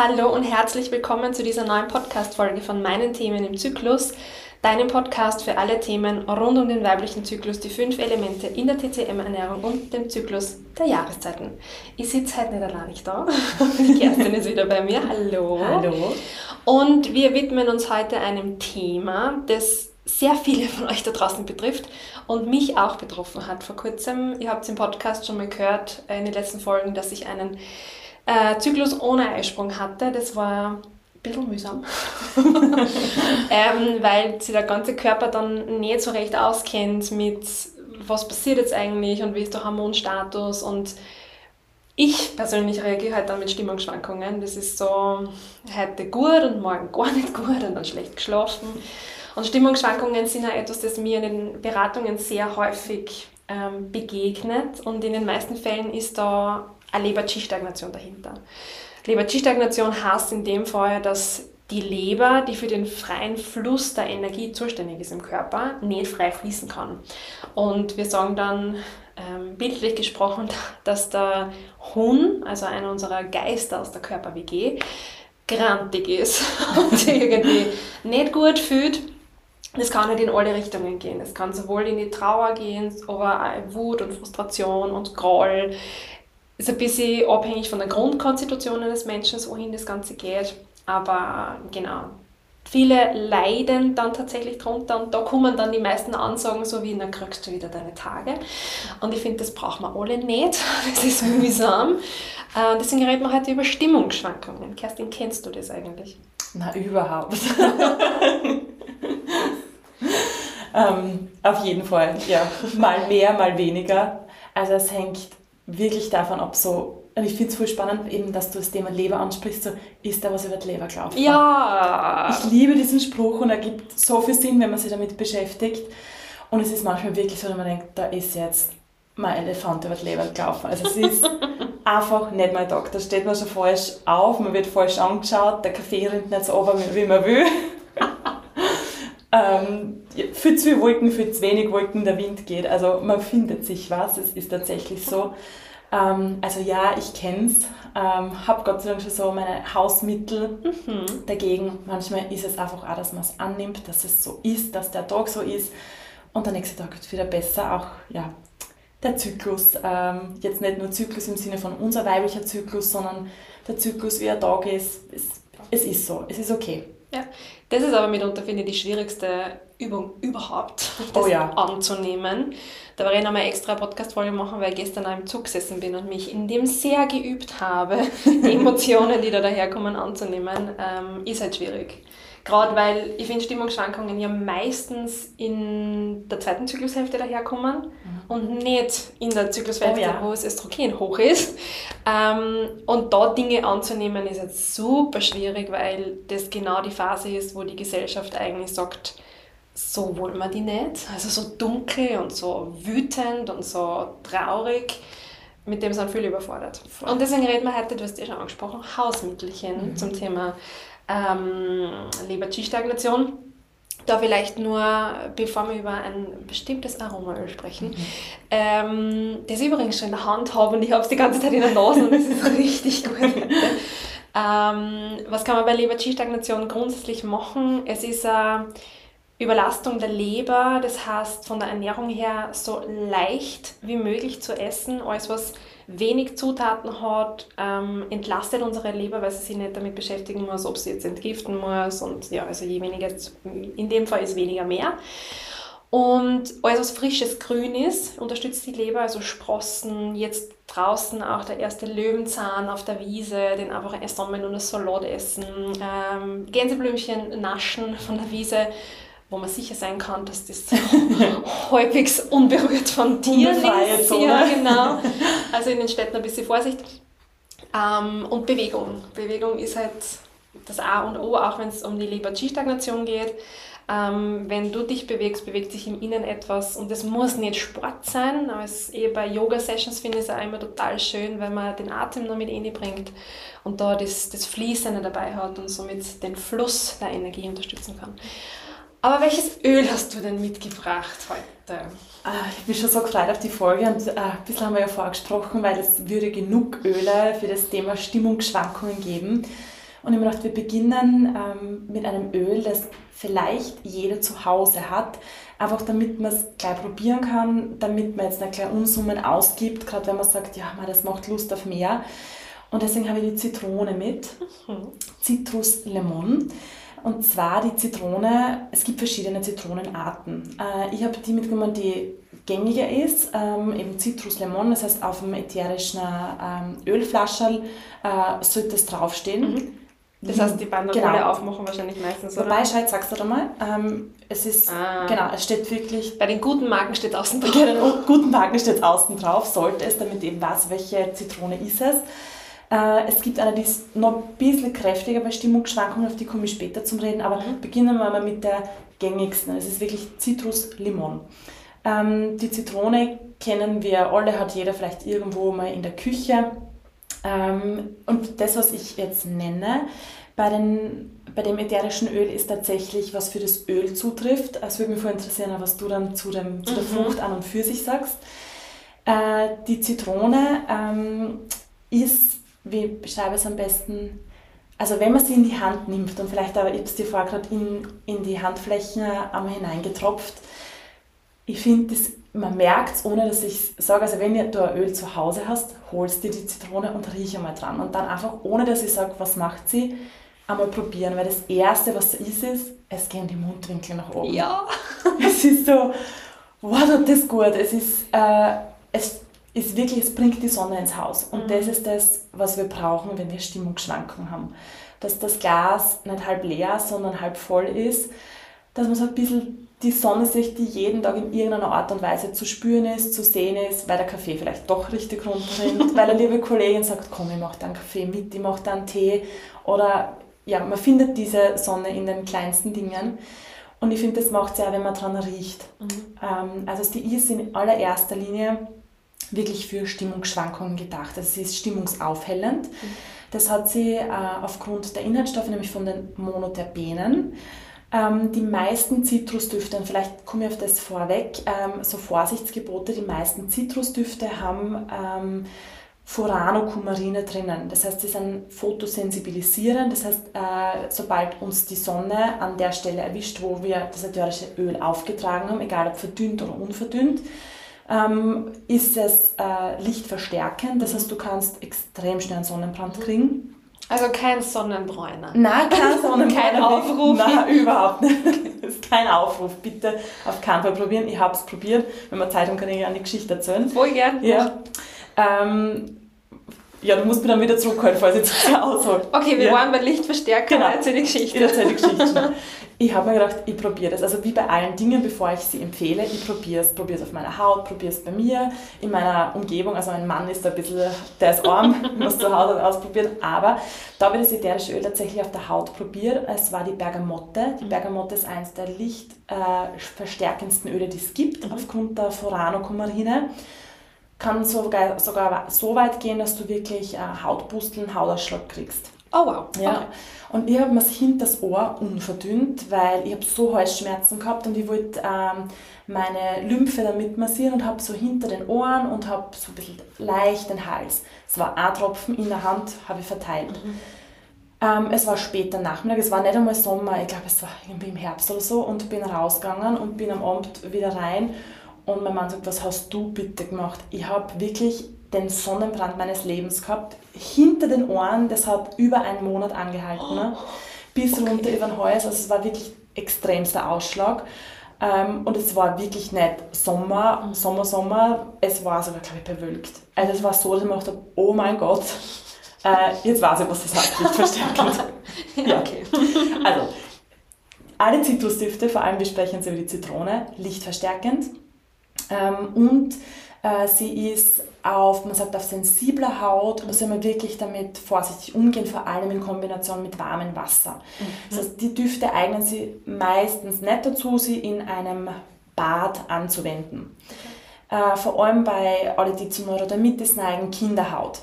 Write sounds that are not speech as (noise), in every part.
Hallo und herzlich willkommen zu dieser neuen Podcast-Folge von meinen Themen im Zyklus, deinem Podcast für alle Themen rund um den weiblichen Zyklus, die fünf Elemente in der TCM-Ernährung und dem Zyklus der Jahreszeiten. Ich sitze heute nicht allein nicht da. (laughs) Die Kerstin ist wieder bei mir. Hallo. Hallo. Und wir widmen uns heute einem Thema, das sehr viele von euch da draußen betrifft und mich auch betroffen hat vor kurzem. Ihr habt es im Podcast schon mal gehört in den letzten Folgen, dass ich einen äh, Zyklus ohne Eisprung hatte. Das war ein bisschen mühsam, (laughs) ähm, weil sich der ganze Körper dann nicht so recht auskennt mit, was passiert jetzt eigentlich und wie ist der Hormonstatus und ich persönlich reagiere halt dann mit Stimmungsschwankungen. Das ist so heute gut und morgen gar nicht gut und dann schlecht geschlafen. Und Stimmungsschwankungen sind ja etwas, das mir in den Beratungen sehr häufig ähm, begegnet und in den meisten Fällen ist da eine Leber-Qi-Stagnation dahinter. Leber-Qi-Stagnation heißt in dem Fall, dass die Leber, die für den freien Fluss der Energie zuständig ist im Körper, nicht frei fließen kann. Und wir sagen dann ähm, bildlich gesprochen, (laughs) dass der Hun, also einer unserer Geister aus der Körper-WG, grantig ist (laughs) und irgendwie nicht gut fühlt. Das kann nicht in alle Richtungen gehen. Es kann sowohl in die Trauer gehen, aber auch Wut und Frustration und Groll ist ein bisschen abhängig von der Grundkonstitution eines Menschen, wohin das Ganze geht. Aber genau, viele leiden dann tatsächlich drunter und da kommen dann die meisten Ansagen so wie, dann kriegst du wieder deine Tage. Und ich finde, das brauchen wir alle nicht. (laughs) Das ist mühsam. Äh, deswegen reden wir heute über Stimmungsschwankungen. Kerstin, kennst du das eigentlich? Na, überhaupt. (laughs) ähm, auf jeden Fall, ja. Mal mehr, mal weniger. Also es hängt wirklich davon ab, so, und ich finde es voll spannend, eben, dass du das Thema Leber ansprichst, so, ist da was über die Leber gelaufen? Ja! Ich liebe diesen Spruch und er gibt so viel Sinn, wenn man sich damit beschäftigt. Und es ist manchmal wirklich so, dass man denkt, da ist jetzt mein Elefant über die Leber gelaufen. Also es ist (laughs) einfach nicht mein Tag. Da steht man schon falsch auf, man wird falsch angeschaut, der Kaffee rinnt nicht so runter, wie man will. Ähm, viel zu viele Wolken, viel zu wenig Wolken, der Wind geht. Also man findet sich was, es ist tatsächlich so. Ähm, also ja, ich kenne es, ähm, habe Gott sei Dank schon so meine Hausmittel mhm. dagegen. Manchmal ist es einfach auch, dass man es annimmt, dass es so ist, dass der Tag so ist und der nächste Tag wird wieder besser. Auch ja, der Zyklus, ähm, jetzt nicht nur Zyklus im Sinne von unser weiblicher Zyklus, sondern der Zyklus, wie er Tag ist, es, es ist so, es ist okay. Ja, das ist aber mitunter, finde ich, die schwierigste Übung überhaupt, (laughs) das oh ja. anzunehmen. Da werde ich nochmal extra Podcast-Folge machen, weil ich gestern auch im Zug gesessen bin und mich in dem sehr geübt habe, (laughs) die Emotionen, die da daherkommen, anzunehmen, ähm, ist halt schwierig. Gerade weil ich finde Stimmungsschwankungen ja meistens in der zweiten Zyklushälfte daherkommen mhm. und nicht in der Zyklushälfte, oh ja. wo das Östrogen hoch ist. Ähm, und da Dinge anzunehmen ist jetzt super schwierig, weil das genau die Phase ist, wo die Gesellschaft eigentlich sagt, so wollen wir die nicht. Also so dunkel und so wütend und so traurig. Mit dem sind viele überfordert. Und deswegen reden wir heute, du hast ja schon angesprochen, Hausmittelchen mhm. zum Thema ähm, Leber-Qi-Stagnation. Da vielleicht nur, bevor wir über ein bestimmtes Aromaöl sprechen, mhm. ähm, das ich übrigens schon in der Hand habe und ich habe es die ganze Zeit in der Nase und es ist (laughs) richtig gut. ähm, was kann man bei Leber-Qi-Stagnation grundsätzlich machen? Es ist eine Überlastung der Leber, das heißt von der Ernährung her so leicht wie möglich zu essen, alles was wenig Zutaten hat, ähm, entlastet unsere Leber, weil sie sich nicht damit beschäftigen muss, ob sie jetzt entgiften muss. Und ja, also je weniger, in dem Fall ist weniger mehr. Und alles, was frisches Grün ist, unterstützt die Leber, also Sprossen, jetzt draußen auch der erste Löwenzahn auf der Wiese, den einfach einsammeln und das Salat essen, ähm, Gänseblümchen naschen von der Wiese, wo man sicher sein kann, dass das (laughs) häufig unberührt von Tieren ist. Zone. Ja, genau. Also in den Städten ein bisschen Vorsicht. Ähm, und Bewegung. Bewegung ist halt das A und O, auch wenn es um die Leber-G-Stagnation geht. Ähm, wenn du dich bewegst, bewegt sich im Innen etwas und es muss nicht Sport sein, aber es eh bei Yoga-Sessions finde ich es auch immer total schön, weil man den Atem noch mit bringt und da das, das Fließende dabei hat und somit den Fluss der Energie unterstützen kann. Aber welches Öl hast du denn mitgebracht heute? Ah, ich bin schon so gefreut auf die Folge und äh, ein bisschen haben wir ja vorgesprochen, weil es würde genug Öle für das Thema Stimmungsschwankungen geben. Und ich habe gedacht, wir beginnen ähm, mit einem Öl, das vielleicht jeder zu Hause hat, einfach damit man es gleich probieren kann, damit man jetzt nicht gleich Unsummen ausgibt, gerade wenn man sagt, ja, man, das macht Lust auf mehr. Und deswegen habe ich die Zitrone mit, mhm. Citrus Lemon. Und zwar die Zitrone, es gibt verschiedene Zitronenarten. Äh, ich habe die mitgenommen, die gängiger ist, ähm, eben Citrus Lemon, das heißt auf dem ätherischen ähm, Ölflascherl äh, sollte es draufstehen. Mhm. Das heißt, die Banderole genau. aufmachen wahrscheinlich meistens, oder? Wobei, Scheit, sagst du da mal, ähm, es ist, ah. genau, es steht wirklich... Bei den guten Marken steht außen drauf. (laughs) Bei den guten Marken steht außen drauf, sollte es, damit eben weiß, welche Zitrone ist es. Äh, es gibt eine, die ist noch ein bisschen kräftiger bei Stimmungsschwankungen, auf die komme ich später zum Reden, aber mhm. beginnen wir mal mit der gängigsten. Es ist wirklich Citrus Limon. Ähm, die Zitrone kennen wir alle, hat jeder vielleicht irgendwo mal in der Küche. Ähm, und das, was ich jetzt nenne, bei, den, bei dem ätherischen Öl ist tatsächlich, was für das Öl zutrifft. Es würde mich voll interessieren, was du dann zu, dem, zu der mhm. Frucht an und für sich sagst. Äh, die Zitrone ähm, ist, wie beschreibe ich es am besten, also wenn man sie in die Hand nimmt und vielleicht aber, ich habe es dir vorher gerade in, in die Handflächen einmal hineingetropft, ich finde, man merkt es, ohne dass ich sage, also wenn du ein Öl zu Hause hast, holst dir die Zitrone und riech einmal dran. Und dann einfach, ohne dass ich sage, was macht sie, einmal probieren. Weil das Erste, was ist, ist, es gehen die Mundwinkel nach oben. Ja. (laughs) es ist so, wow, tut das gut. Es ist, äh, es ist wirklich, es bringt die Sonne ins Haus. Und mhm. das ist das, was wir brauchen, wenn wir Stimmungsschwankungen haben. Dass das Glas nicht halb leer, sondern halb voll ist. Dass man so ein bisschen die Sonnensicht, die jeden Tag in irgendeiner Art und Weise zu spüren ist, zu sehen ist, weil der Kaffee vielleicht doch richtig runterrinnt, (laughs) weil eine liebe Kollegin sagt, komm, ich mache da einen Kaffee mit, ich mache da einen Tee. Oder ja, man findet diese Sonne in den kleinsten Dingen. Und ich finde, das macht es ja, wenn man dran riecht. Mhm. Ähm, also die ist in allererster Linie wirklich für Stimmungsschwankungen gedacht. Also sie ist stimmungsaufhellend. Das hat sie äh, aufgrund der Inhaltsstoffe, nämlich von den Monoterpenen. Ähm, die meisten Zitrusdüfte, und vielleicht komme ich auf das vorweg, ähm, so Vorsichtsgebote, die meisten Zitrusdüfte haben ähm, Furanokumarine drinnen. Das heißt, sie sind photosensibilisierend. Das heißt, äh, sobald uns die Sonne an der Stelle erwischt, wo wir das ätherische Öl aufgetragen haben, egal ob verdünnt oder unverdünnt, ähm, ist es äh, lichtverstärkend. Das heißt, du kannst extrem schnell einen Sonnenbrand kriegen. Also kein Sonnenbräuner. Nein, (laughs) kein Sonnenbräuner. kein Aufruf. Nein, überhaupt nicht. (laughs) Das ist kein Aufruf. Bitte auf keinen Fall probieren. Ich habe es probiert. Wenn wir Zeit haben, kann ich eine Geschichte erzählen. Voll gern. Ja. Ähm, ja, du musst mir dann wieder zurückhalten, falls ich zu (laughs) sehr aushole. Okay, wir ja. waren bei Lichtverstärker. Genau. Erzähl die Geschichte. Ich erzähle die Geschichte. (laughs) ich habe mir gedacht, ich probiere das. Also wie bei allen Dingen, bevor ich sie empfehle, ich probiere es. Probiere es auf meiner Haut, probiere es bei mir, in meiner Umgebung. Also mein Mann ist da ein bisschen, der ist arm, (laughs) muss zu Hause ausprobieren. Aber da habe ich das ätherische Öl tatsächlich auf der Haut probiert. Es war die Bergamotte. Die mhm. Bergamotte ist eines der lichtverstärkendsten Öle, die es gibt, mhm. aufgrund der Foranokumarine kann sogar, sogar so weit gehen, dass du wirklich äh, Hautpusteln, Hautausschlag kriegst. Oh wow. Ja. Okay. Und ich habe mir hinter das Ohr unverdünnt, weil ich habe so Halsschmerzen gehabt und ich wollte ähm, meine Lymphe damit massieren und habe so hinter den Ohren und habe so ein bisschen leicht den Hals. Es war ein Tropfen in der Hand, habe ich verteilt. Mhm. Ähm, es war später Nachmittag, es war nicht einmal Sommer, ich glaube es war irgendwie im Herbst oder so und bin rausgegangen und bin am Abend wieder rein und mein Mann sagt, was hast du bitte gemacht? Ich habe wirklich den Sonnenbrand meines Lebens gehabt. Hinter den Ohren, das hat über einen Monat angehalten. Ne? Bis okay. runter über den Hals. Also es war wirklich extremster Ausschlag. Ähm, und es war wirklich nicht Sommer, mhm. Sommer, Sommer. Es war sogar, glaube ich, bewölkt. Also es war so, dass ich mir gedacht habe, oh mein Gott, (laughs) äh, jetzt weiß ich, was das heißt, lichtverstärkend. (laughs) ja, okay. Also, alle Zitrusdüfte, vor allem wir sprechen jetzt über die Zitrone, lichtverstärkend. Ähm, und äh, sie ist auf, man sagt, auf sensibler Haut, soll also man wirklich damit vorsichtig umgehen, vor allem in Kombination mit warmem Wasser. Mhm. Das heißt, die Düfte eignen sich meistens nicht dazu, sie in einem Bad anzuwenden. Okay. Äh, vor allem bei alle, die zu Neurodermitis neigen, Kinderhaut.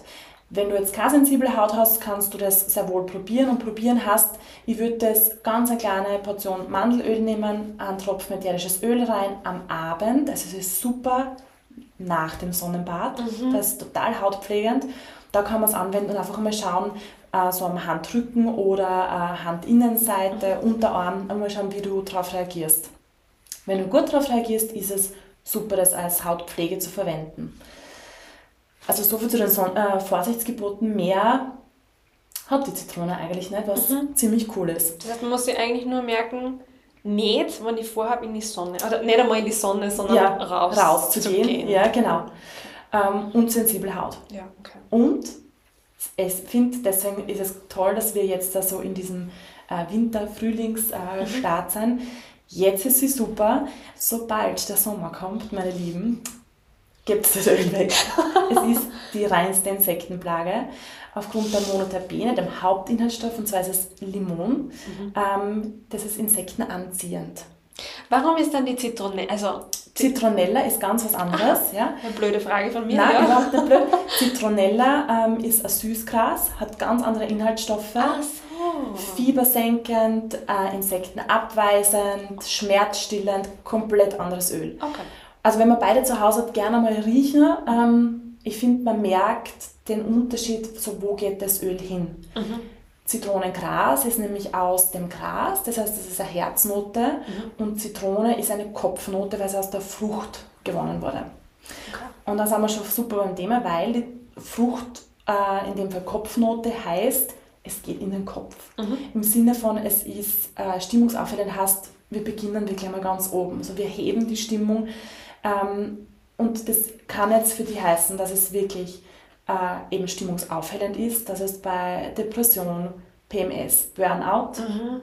Wenn du jetzt keine sensible Haut hast, kannst du das sehr wohl probieren und probieren hast. Ich würde das ganz eine kleine Portion Mandelöl nehmen, einen Tropfen ätherisches Öl rein am Abend. Also es ist super nach dem Sonnenbad. Mhm. Das ist total hautpflegend. Da kann man es anwenden und einfach mal schauen, äh, so am Handrücken oder äh, Handinnenseite, Unterarm, einmal schauen, wie du darauf reagierst. Wenn du gut darauf reagierst, ist es super, das als Hautpflege zu verwenden. Also so viel zu den Son äh, Vorsichtsgeboten. Mehr hat die Zitrone eigentlich nicht, was mhm. ziemlich cool ist. Das heißt, man muss sich eigentlich nur merken, nicht, wenn ich vorhabe, in die Sonne, oder nicht einmal in die Sonne, sondern ja, raus, raus zu, zu gehen. gehen. Ja, genau. Ähm, und sensible Haut. Ja, okay. Und ich finde, deswegen ist es toll, dass wir jetzt da so in diesem äh, Winter-Frühlings-Start äh, mhm. sind. Jetzt ist sie super. Sobald der Sommer kommt, meine Lieben, gibt es das Öl weg. es ist die reinste Insektenplage. Aufgrund der Monoterpene, dem Hauptinhaltsstoff, und zwar ist es Limon. Mhm. Ähm, das ist insektenanziehend. Warum ist dann die Zitrone, also Zitronella ist ganz was anderes. ja. Eine blöde Frage von mir. Nein, ja. überhaupt nicht blöd. Zitronella ähm, ist ein Süßgras, hat ganz andere Inhaltsstoffe. Ach so. Fiebersenkend, äh, insektenabweisend, schmerzstillend, komplett anderes Öl. Okay. Also wenn man beide zu Hause hat, gerne mal riechen. Ähm, ich finde, man merkt den Unterschied, so wo geht das Öl hin. Mhm. Zitronengras ist nämlich aus dem Gras, das heißt, das ist eine Herznote mhm. und Zitrone ist eine Kopfnote, weil sie aus der Frucht gewonnen wurde. Okay. Und dann sind wir schon super beim Thema, weil die Frucht, äh, in dem Fall Kopfnote, heißt, es geht in den Kopf. Mhm. Im Sinne von, es ist äh, stimmungsaufhellend, heißt, wir beginnen wirklich mal ganz oben. Also wir heben die Stimmung ähm, und das kann jetzt für die heißen, dass es wirklich äh, eben stimmungsaufhellend ist. Das heißt bei Depression, PMS, Burnout, mhm.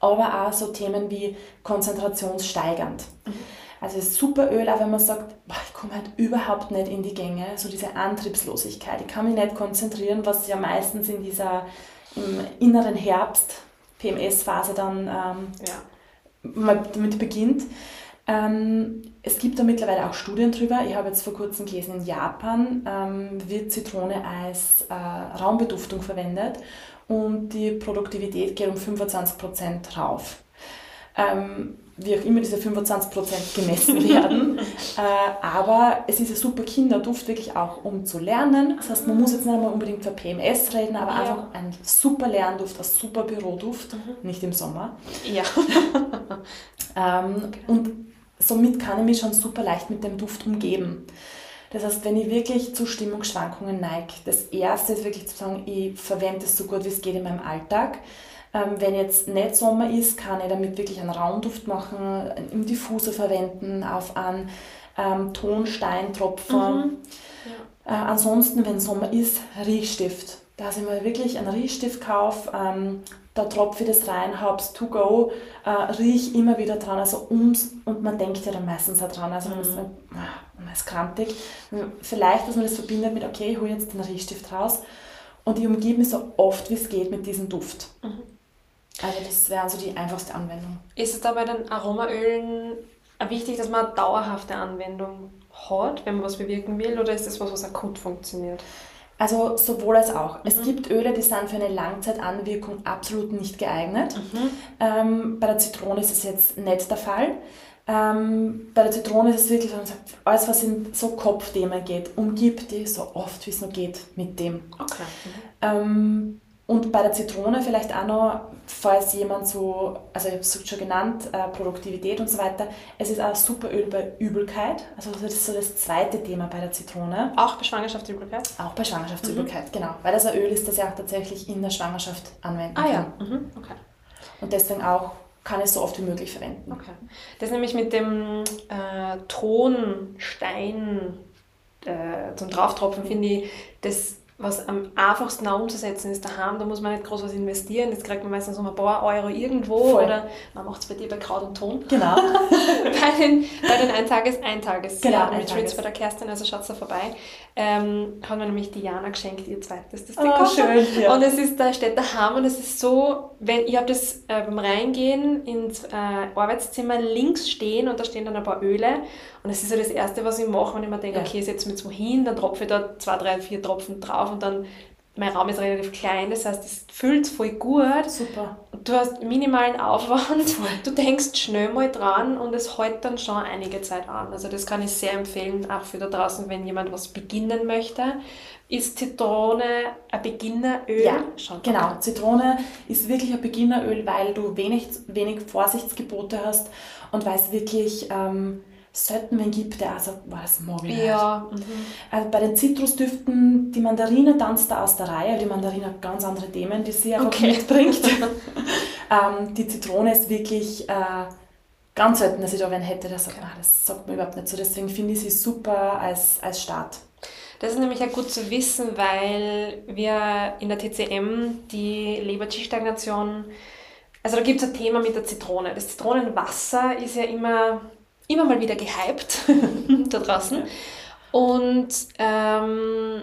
aber auch so Themen wie konzentrationssteigernd. Mhm. Also es ist super Öl, auch wenn man sagt, boah, ich komme halt überhaupt nicht in die Gänge, so diese Antriebslosigkeit, ich kann mich nicht konzentrieren, was ja meistens in dieser im inneren Herbst, PMS-Phase dann ähm, ja. mal damit beginnt. Ähm, es gibt da mittlerweile auch Studien drüber. Ich habe jetzt vor kurzem gelesen, in Japan ähm, wird Zitrone als äh, Raumbeduftung verwendet und die Produktivität geht um 25% rauf. Ähm, wie auch immer diese 25% gemessen (laughs) werden. äh, aber es ist ein super Kinderduft, wirklich auch um zu lernen. Das heißt, man muss jetzt nicht einmal unbedingt für PMS reden, aber ja. einfach ein super Lernduft, ein super Büroduft, mhm. nicht im Sommer. Ja. (laughs) (laughs) ähm, okay. Und somit kann ich mich schon super leicht mit dem Duft umgeben. Das heißt, wenn ich wirklich zu Stimmungsschwankungen neige, das erste ist wirklich zu sagen, ich verwende es so gut wie es geht in meinem Alltag. Ähm, wenn jetzt nicht Sommer ist, kann ich damit wirklich einen Raumduft machen, im Diffuser verwenden, auf einen ähm, Tonsteintropfen. Mhm. Ja. Äh, ansonsten, wenn Sommer ist, Riechstift. Da ich mir wirklich einen Riechstift kaufe, ähm, da tropfe ich das rein, hab's to go, äh, riech immer wieder dran, also ums, und man denkt ja dann meistens auch dran, also mhm. man, ist, man ist krantig. Vielleicht, dass man das verbindet mit, okay, ich hole jetzt den Riechstift raus und ich umgebe mich so oft wie es geht mit diesem Duft. Mhm. Also das wäre also die einfachste Anwendung. Ist es da bei den Aromaölen wichtig, dass man eine dauerhafte Anwendung hat, wenn man was bewirken will, oder ist das was, was akut funktioniert? Also sowohl als auch. Mhm. Es gibt Öle, die sind für eine Langzeitanwirkung absolut nicht geeignet. Mhm. Ähm, bei der Zitrone ist es jetzt nicht der Fall. Ähm, bei der Zitrone ist es wirklich, man sagt, alles was in so Kopfthemen geht, umgibt die so oft wie es nur geht mit dem. Okay. Mhm. Ähm, und bei der Zitrone vielleicht auch noch, falls jemand so, also ich habe es schon genannt, äh, Produktivität und so weiter, es ist auch super Öl bei Übelkeit. Also das ist so das zweite Thema bei der Zitrone. Auch bei Schwangerschaftsübelkeit? Auch bei Schwangerschaftsübelkeit, mhm. genau. Weil das ein Öl ist, das ja auch tatsächlich in der Schwangerschaft anwenden ah, kann. ja, mhm. okay. Und deswegen auch kann es so oft wie möglich verwenden. Okay. Das nämlich mit dem äh, Tonstein äh, zum Drauftropfen finde ich, das was am einfachsten umzusetzen ist daheim, da muss man nicht groß was investieren. Jetzt kriegt man meistens um ein paar Euro irgendwo Voll. oder man macht es bei dir bei Kraut und Ton. Genau. (laughs) bei den, bei den Eintages, Eintages genau, ja, Retreats bei der Kerstin, also schaut da vorbei. Ähm, hat mir nämlich Diana geschenkt, ihr zweites, das oh, schön, ja. Und es ist, da steht daheim und es ist so, wenn, ich habe das äh, beim Reingehen ins äh, Arbeitszimmer links stehen und da stehen dann ein paar Öle und das ist ja das Erste, was ich mache, wenn ich mir denke, ja. okay, setze mich jetzt hin, dann tropfe ich da zwei, drei, vier Tropfen drauf und dann mein Raum ist relativ klein, das heißt, es füllt voll gut. Super. Du hast minimalen Aufwand, voll. du denkst schnell mal dran und es hält dann schon einige Zeit an. Also das kann ich sehr empfehlen, auch für da draußen, wenn jemand was beginnen möchte. Ist Zitrone ein Beginneröl? Ja, schon. Genau. Zitrone ist wirklich ein Beginneröl, weil du wenig, wenig Vorsichtsgebote hast und weil es wirklich... Ähm, selten wen gibt, der auch sagt, was mag ich Ja. Mhm. Also bei den Zitrusdüften, die Mandarine tanzt da aus der Reihe. Die Mandarine hat ganz andere Themen, die sie einfach okay. mitbringt. (laughs) ähm, die Zitrone ist wirklich äh, ganz selten, dass ich da wen hätte, der sagt, okay. ah, das sagt mir überhaupt nicht so. Deswegen finde ich sie super als, als Start. Das ist nämlich auch gut zu wissen, weil wir in der TCM die Leber-G-Stagnation, also da gibt es ein Thema mit der Zitrone. Das Zitronenwasser ist ja immer immer mal wieder gehypt (laughs) da draußen. Ja. Und ähm,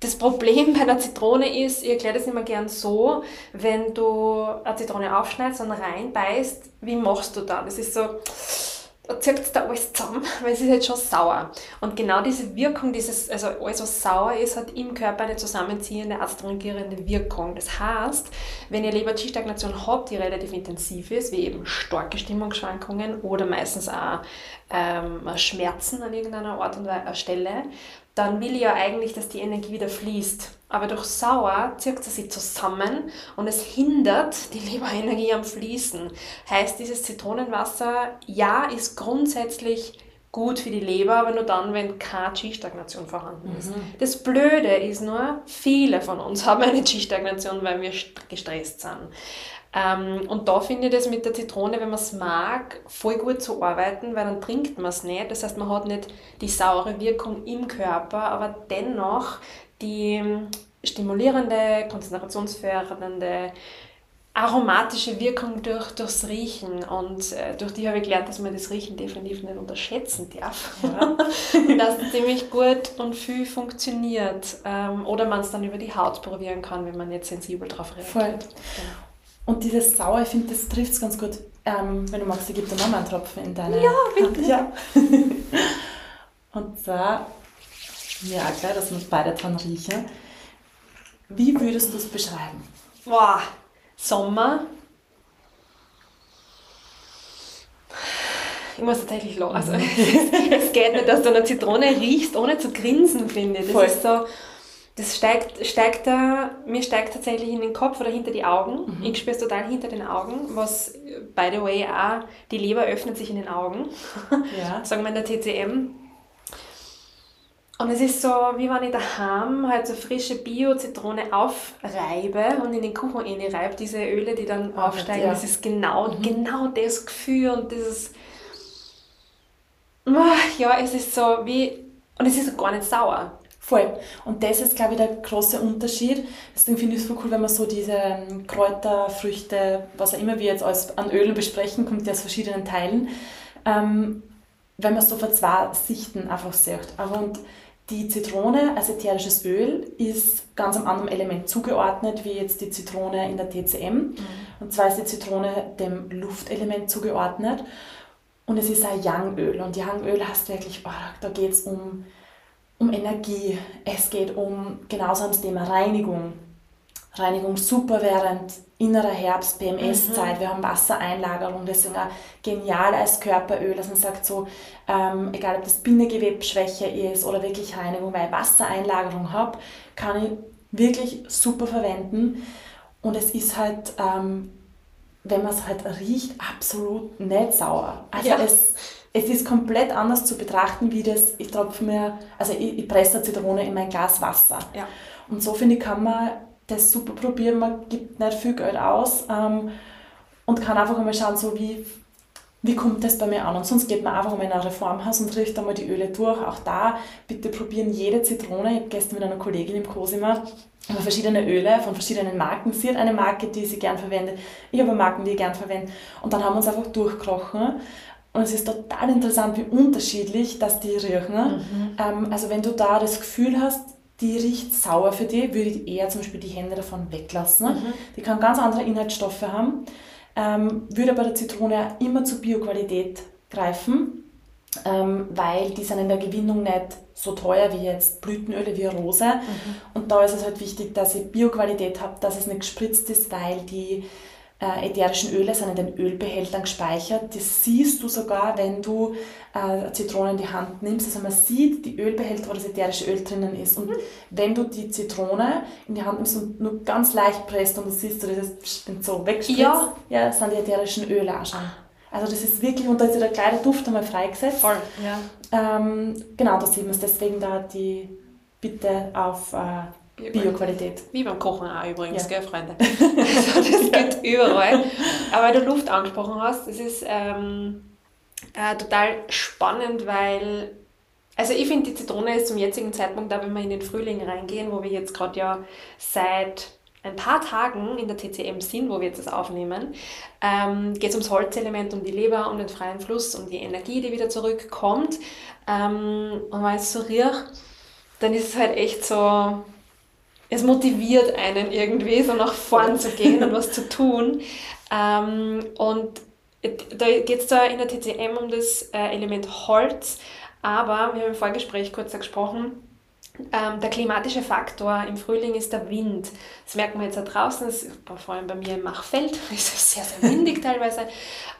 das Problem bei einer Zitrone ist, ich erkläre das immer gern so, wenn du eine Zitrone aufschneidest und reinbeißt, wie machst du dann? Das ist so, zirkt es da alles zusammen, (laughs) weil es ist jetzt schon sauer. Und genau diese Wirkung, dieses, also alles was sauer ist, hat im Körper eine zusammenziehende, astringierende Wirkung. Das heißt, wenn ihr Leber-G-Stagnation habt, die relativ intensiv ist, wie eben starke Stimmungsschwankungen oder meistens auch ähm, Schmerzen an irgendeiner Art und Stelle, dann will ich ja eigentlich, dass die Energie wieder fließt. Aber durch Sauer zirkt sie sich zusammen und es hindert die Leberenergie am Fließen. Heißt, dieses Zitronenwasser, ja, ist grundsätzlich gut für die Leber, aber nur dann, wenn keine G-Stagnation vorhanden ist. Mhm. Das Blöde ist nur, viele von uns (laughs) haben eine G-Stagnation, weil wir gestresst sind. Ähm, und da finde ich das mit der Zitrone, wenn man es mag, voll gut zu arbeiten, weil dann trinkt man es nicht. Das heißt, man hat nicht die saure Wirkung im Körper, aber dennoch die stimulierende, konzentrationsfördernde, aromatische Wirkung durch, durchs Riechen. Und äh, durch die habe ich gelernt, dass man das Riechen definitiv nicht unterschätzen darf. Ja. (laughs) dass es ziemlich gut und viel funktioniert. Ähm, oder man es dann über die Haut probieren kann, wenn man jetzt sensibel darauf reagiert. Voll. Genau. Und dieses Sauer, ich finde, das trifft es ganz gut. Ähm, wenn du magst, ich gebe dir nochmal einen Tropfen in deine Ja, bitte. Ja. (laughs) Und zwar, ja, klar, dass wir beide dran riechen. Wie würdest du es beschreiben? Boah, Sommer. Ich muss tatsächlich lachen. Also, (laughs) es geht nicht, dass du eine Zitrone riechst, ohne zu grinsen, finde ich. Das Voll. ist so das steigt, steigt da, mir steigt tatsächlich in den Kopf oder hinter die Augen. Mhm. Ich spüre es total hinter den Augen, was, by the way, auch, die Leber öffnet sich in den Augen. (laughs) Ja. (laughs) Sagen wir in der TCM. Und es ist so, wie wenn ich daheim halt so frische Bio-Zitrone aufreibe und in den Kuchen reibe, diese Öle, die dann oh, aufsteigen. Ja. Das ist genau, mhm. genau das Gefühl und dieses. Ja, es ist so wie. Und es ist gar nicht sauer. Voll. Und das ist, glaube ich, der große Unterschied. Deswegen finde ich es voll cool, wenn man so diese ähm, Kräuter, Früchte, was auch immer wir jetzt als an Ölen besprechen, kommt ja aus verschiedenen Teilen. Ähm, wenn man es so von zwei Sichten einfach sieht. Und die Zitrone als ätherisches Öl ist ganz am anderen Element zugeordnet, wie jetzt die Zitrone in der TCM. Mhm. Und zwar ist die Zitrone dem Luftelement zugeordnet. Und es ist ein Yang-Öl. Und Yang-Öl heißt wirklich, oh, da geht es um um Energie, es geht um genauso ums Thema Reinigung. Reinigung super während innerer Herbst, PMS-Zeit. Mhm. Wir haben Wassereinlagerung, deswegen auch genial als Körperöl, dass man sagt so, ähm, egal ob das Bindegewebsschwäche ist oder wirklich Reinigung, weil ich Wassereinlagerung habe, kann ich wirklich super verwenden. Und es ist halt, ähm, wenn man es halt riecht, absolut nicht sauer. Also ja. es es ist komplett anders zu betrachten, wie das, ich tropfe mir, also ich, ich presse eine Zitrone in mein Glas Wasser. Ja. Und so finde ich, kann man das super probieren, man gibt nicht viel Geld aus ähm, und kann einfach mal schauen, so wie, wie kommt das bei mir an. Und sonst geht man einfach mal in ein Reformhaus und trifft einmal die Öle durch. Auch da bitte probieren jede Zitrone. Ich habe gestern mit einer Kollegin im Cosima über verschiedene Öle von verschiedenen Marken. Sie hat eine Marke, die sie gern verwendet. Ich habe Marken, die ich gern verwende. Und dann haben wir uns einfach durchkrochen. Und es ist total interessant, wie unterschiedlich das die riechen. Mhm. Ähm, also wenn du da das Gefühl hast, die riecht sauer für dich, würde ich eher zum Beispiel die Hände davon weglassen. Mhm. Die kann ganz andere Inhaltsstoffe haben. Ähm, würde bei der Zitrone immer zur Bioqualität greifen. ähm, weil die sind in der Gewinnung nicht so teuer wie jetzt Blütenöle wie Rose. Mhm. Und da ist es halt wichtig, dass ich Bioqualität habe, dass es nicht gespritzt ist, weil die ätherischen Öle sind in den Ölbehältern gespeichert. Das siehst du sogar, wenn du äh, Zitrone in die Hand nimmst. Also man sieht die Ölbehälter, wo das ätherische Öl drinnen ist. Und mhm. wenn du die Zitrone in die Hand nimmst und nur ganz leicht presst und du siehst, du das so wegspritzt, ja. ja, sind die ätherischen Öle auch schon. Also das ist wirklich, und da ist ja der kleine Duft einmal freigesetzt. Voll, ja. Ähm, genau, da sieht man es. Deswegen da die Bitte auf äh, Bioqualität. Wie beim Kochen auch übrigens, ja. gell, Freunde? also (laughs) das geht überall. Aber weil du Luft angesprochen hast, das ist ähm, äh, total spannend, weil also ich finde, die Zitrone ist zum jetzigen Zeitpunkt, da wenn wir in den Frühling reingehen, wo wir jetzt gerade ja seit ein paar Tagen in der TCM sind, wo wir jetzt das aufnehmen, ähm, geht es ums Holzelement, um die Leber, um den freien Fluss, um die Energie, die wieder zurückkommt. Ähm, und wenn ich es so rieche, dann ist es halt echt so, es motiviert einen irgendwie, so nach vorn zu gehen und was zu tun. Ähm, und da geht es da in der TCM um das äh, Element Holz, aber wir haben im Vorgespräch kurz gesprochen, ähm, der klimatische Faktor im Frühling ist der Wind. Das merkt man jetzt da draußen, das, vor allem bei mir im Machfeld, (laughs) ist es sehr, sehr windig (laughs) teilweise.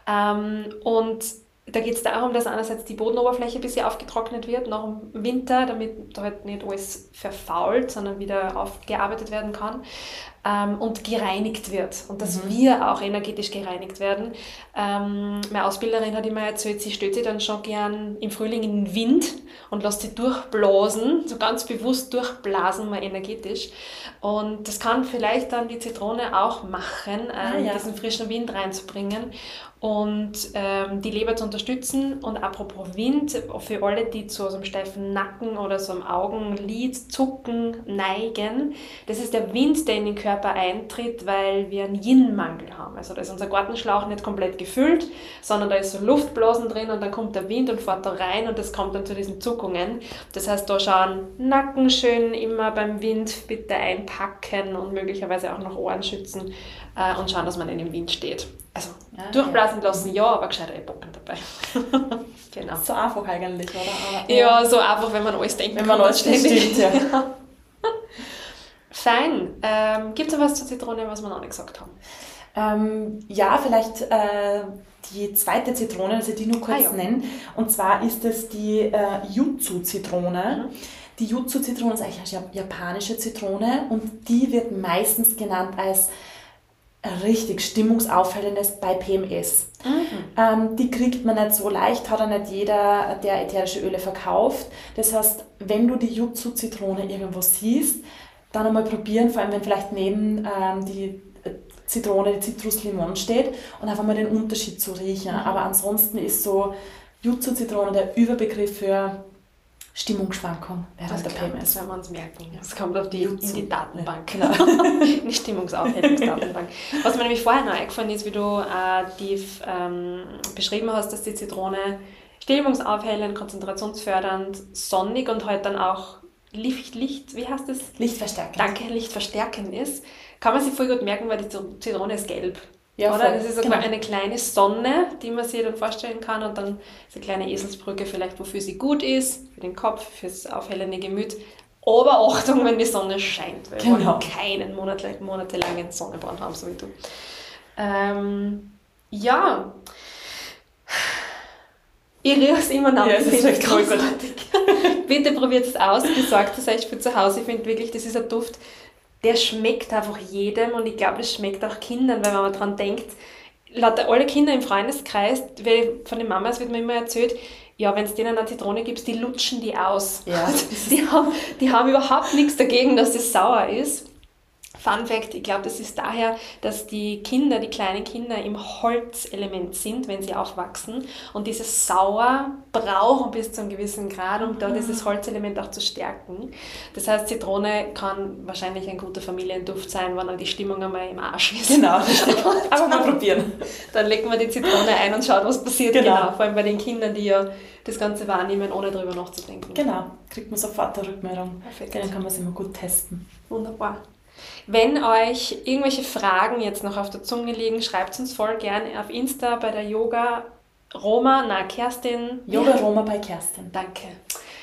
Ähm, und da geht es darum, dass einerseits die Bodenoberfläche ein bisschen aufgetrocknet wird nach dem Winter, damit da halt nicht alles verfault, sondern wieder aufgearbeitet werden kann ähm, und gereinigt wird und dass mhm. wir auch energetisch gereinigt werden. Ähm, meine Ausbilderin hat immer erzählt, sie stellt sich dann schon gern im Frühling in den Wind und lässt sie durchblasen, so ganz bewusst durchblasen, mal energetisch. Und das kann vielleicht dann die Zitrone auch machen, ähm, ah, ja. diesen frischen Wind reinzubringen und ähm, die Leber zu unterstützen. Und apropos Wind, für alle, die zu so einem steifen Nacken oder so einem Augenlid zucken, neigen, das ist der Wind, der in den Körper eintritt, weil wir einen Yin-Mangel haben. Also da ist unser Gartenschlauch nicht komplett gefüllt, sondern da ist so Luftblasen drin und dann kommt der Wind und fährt da rein und das kommt dann zu diesen Zuckungen. Das heißt, da schauen Nacken schön immer beim Wind bitte einpacken und möglicherweise auch noch Ohren schützen äh, und schauen, dass man in dem Wind steht. Also ja, durchblasen lassen, ja, aber gescheiter Epochen dabei. (laughs) genau. So einfach eigentlich, oder? Aber, ja, so einfach, wenn man alles denkt. Wenn man alles. Stimmt, ja. (laughs) Fein. Ähm, Gibt es noch was zur Zitrone, was wir noch nicht gesagt haben? Ähm, ja, vielleicht äh, die zweite Zitrone, also die nur kurz ah, ja. nennen. Und zwar ist es die äh, Jutsu-Zitrone. Mhm. Die Jutsu-Zitrone ist eigentlich eine japanische Zitrone und die wird meistens genannt als richtig stimmungsauffällendes bei PMS. Mhm. Ähm, die kriegt man nicht so leicht, hat auch nicht jeder, der ätherische Öle verkauft. Das heißt, wenn du die Jutsu-Zitrone irgendwo siehst, dann einmal probieren, vor allem wenn vielleicht neben ähm, die äh, Zitrone, die Zitruslimon steht und einfach mal den Unterschied zu riechen. Mhm. Aber ansonsten ist so Jutsu-Zitrone der Überbegriff für Stimmungsschwankung während der PMS. Das werden wir uns merken. Das kommt auf die, in die Datenbank. Ja, genau. in (laughs) die Stimmungsaufhellungsdatenbank. Was mir nämlich vorher noch eingefallen ist, wie du äh, die ähm, beschrieben hast, dass die Zitrone stimmungsaufhellend, konzentrationsfördernd, sonnig und halt dann auch Licht, Licht, wie heißt das? Lichtverstärkend. Danke, Lichtverstärkend ist, kann man sich voll gut merken, weil die Zitrone ist gelb. Ja, oder? Das ist sogar genau. eine kleine Sonne, die man sich dann vorstellen kann und dann eine kleine Eselsbrücke vielleicht, wofür sie gut ist, für den Kopf, fürs aufhellende Gemüt. Aber Achtung, wenn die Sonne scheint, weil genau. wir keinen monate, monatelangen Sonnenbrand haben, so wie du. Ähm, ja, ich rieche es immer nach. Ja, es ist echt großartig. (laughs) Bitte probiert es aus, besorgt es euch für zu Hause. Ich finde wirklich, das ist ein Duft, der schmeckt einfach jedem und ich glaube, es schmeckt auch Kindern, weil wenn man daran denkt, lauter alle Kinder im Freundeskreis, weil von den Mamas wird mir immer erzählt, ja, wenn es denen eine Zitrone gibt, die lutschen die aus. Ja. (laughs) Die, haben, die haben überhaupt nichts dagegen, dass es sauer ist. Fun Fact, ich glaube, das ist daher, dass die Kinder, die kleinen Kinder im Holzelement sind, wenn sie aufwachsen und dieses Sauer brauchen bis zu einem gewissen Grad, um da mhm. dieses Holzelement auch zu stärken. Das heißt, Zitrone kann wahrscheinlich ein guter Familienduft sein, wenn die Stimmung einmal im Arsch ist. Genau, (laughs) aber mal probieren. Dann legt man die Zitrone ein und schaut, was passiert. Genau. genau. Vor allem bei den Kindern, die ja das Ganze wahrnehmen, ohne darüber nachzudenken. Genau, kriegt man sofort eine Rückmeldung. Perfekt. Dann kann man es immer gut testen. Wunderbar. Wenn euch irgendwelche Fragen jetzt noch auf der Zunge liegen, schreibt uns voll gerne auf Insta bei der Yoga Roma, na Kerstin. Yoga Roma bei Kerstin. Danke.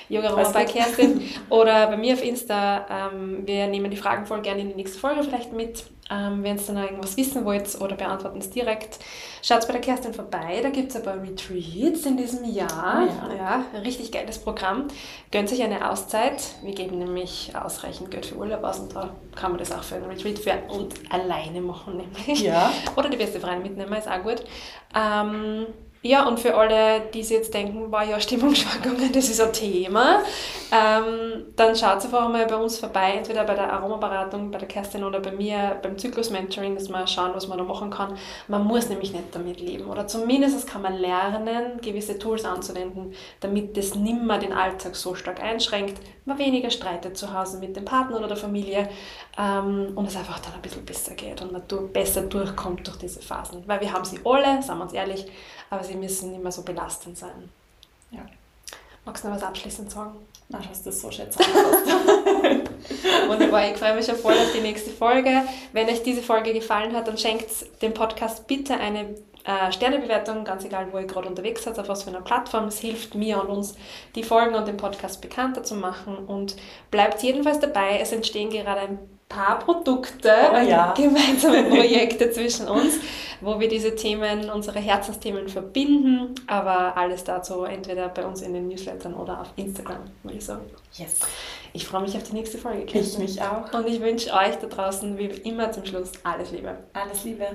Yoga Roma bei Kerstin. Oder bei mir auf Insta. Ähm, wir nehmen die Fragen voll gerne in die nächste Folge vielleicht mit. Ähm, Wenn ihr dann irgendwas wissen wollt oder beantworten es direkt, schaut bei der Kerstin vorbei. Da gibt es ein paar Retreats in diesem Jahr. Ja. ja, ein richtig geiles Programm. Gönnt sich eine Auszeit. Wir geben nämlich ausreichend Geld für Urlaub aus und da kann man das auch für einen Retreat für und alleine machen. Nämlich. Ja. (laughs) Oder die beste Freundin mitnehmen, ist auch gut. Ähm, ja, und für alle, die sich jetzt denken, war ja, Stimmungsschwankungen, (laughs) das ist ein Thema, ähm, dann schaut einfach mal bei uns vorbei, entweder bei der Aromaberatung, bei der Kerstin oder bei mir beim Zyklus-Mentoring, dass man schauen, was man da machen kann. Man muss nämlich nicht damit leben oder zumindest kann man lernen, gewisse Tools anzuwenden, damit das nimmer den Alltag so stark einschränkt, man weniger streitet zu Hause mit dem Partner oder der Familie ähm, und es einfach dann ein bisschen besser geht und man besser durchkommt durch diese Phasen. Weil wir haben sie alle, sagen wir uns ehrlich, aber sie müssen nicht mehr so belastend sein. Ja. Magst du noch was abschließend sagen? Na, hast du das so schön. (laughs) Wunderbar, ich freue mich schon voll auf die nächste Folge. Wenn euch diese Folge gefallen hat, dann schenkt dem Podcast bitte eine äh, Sternebewertung, ganz egal, wo ihr gerade unterwegs seid, auf was für einer Plattform. Es hilft mir und uns, die Folgen und den Podcast bekannter zu machen. Und bleibt jedenfalls dabei, es entstehen gerade ein paar Produkte, Oh ja. gemeinsame (laughs) Projekte zwischen uns, wo wir diese Themen, unsere Herzensthemen verbinden. Aber alles dazu entweder bei uns in den Newslettern oder auf Instagram, würde ich sagen. Yes. Ich freue mich auf die nächste Folge. Ich Kerstin. mich auch. Und ich wünsche euch da draußen wie immer zum Schluss alles Liebe. Alles Liebe.